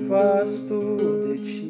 afasto de ti,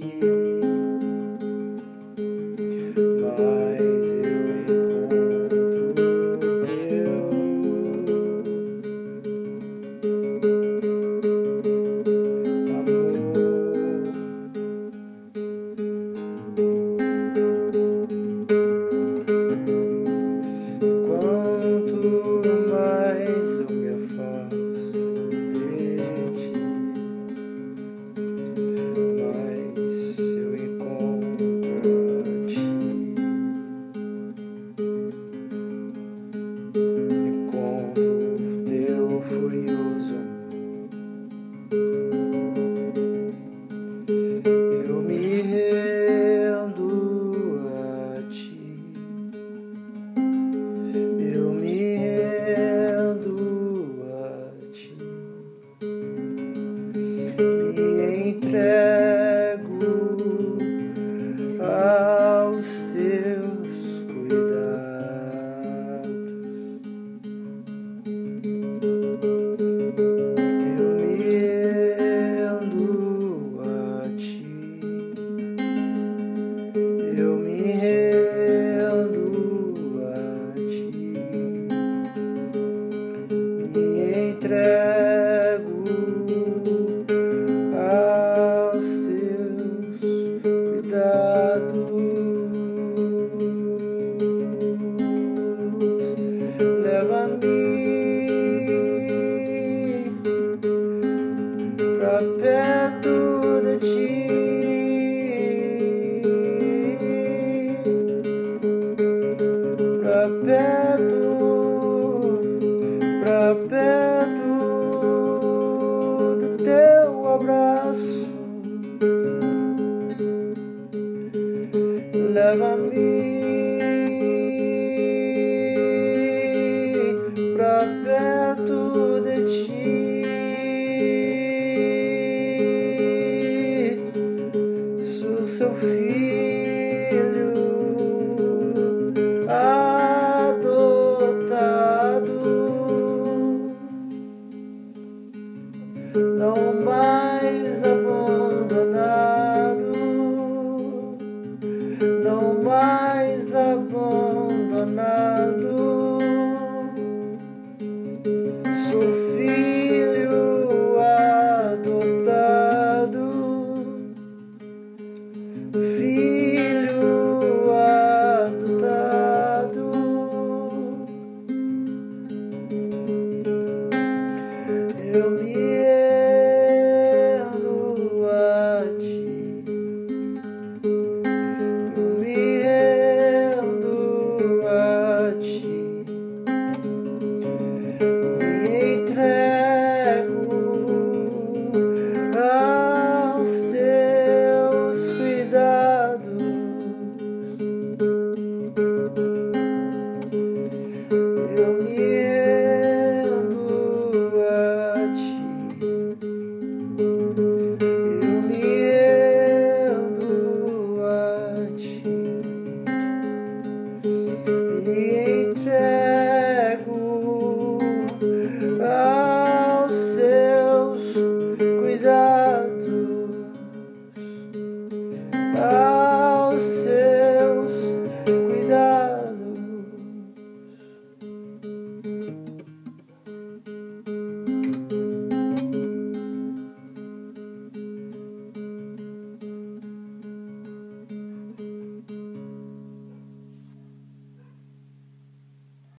do me here. perto, pra perto do teu abraço. Leva-me pra perto de ti. Sou seu filho. não mais ti.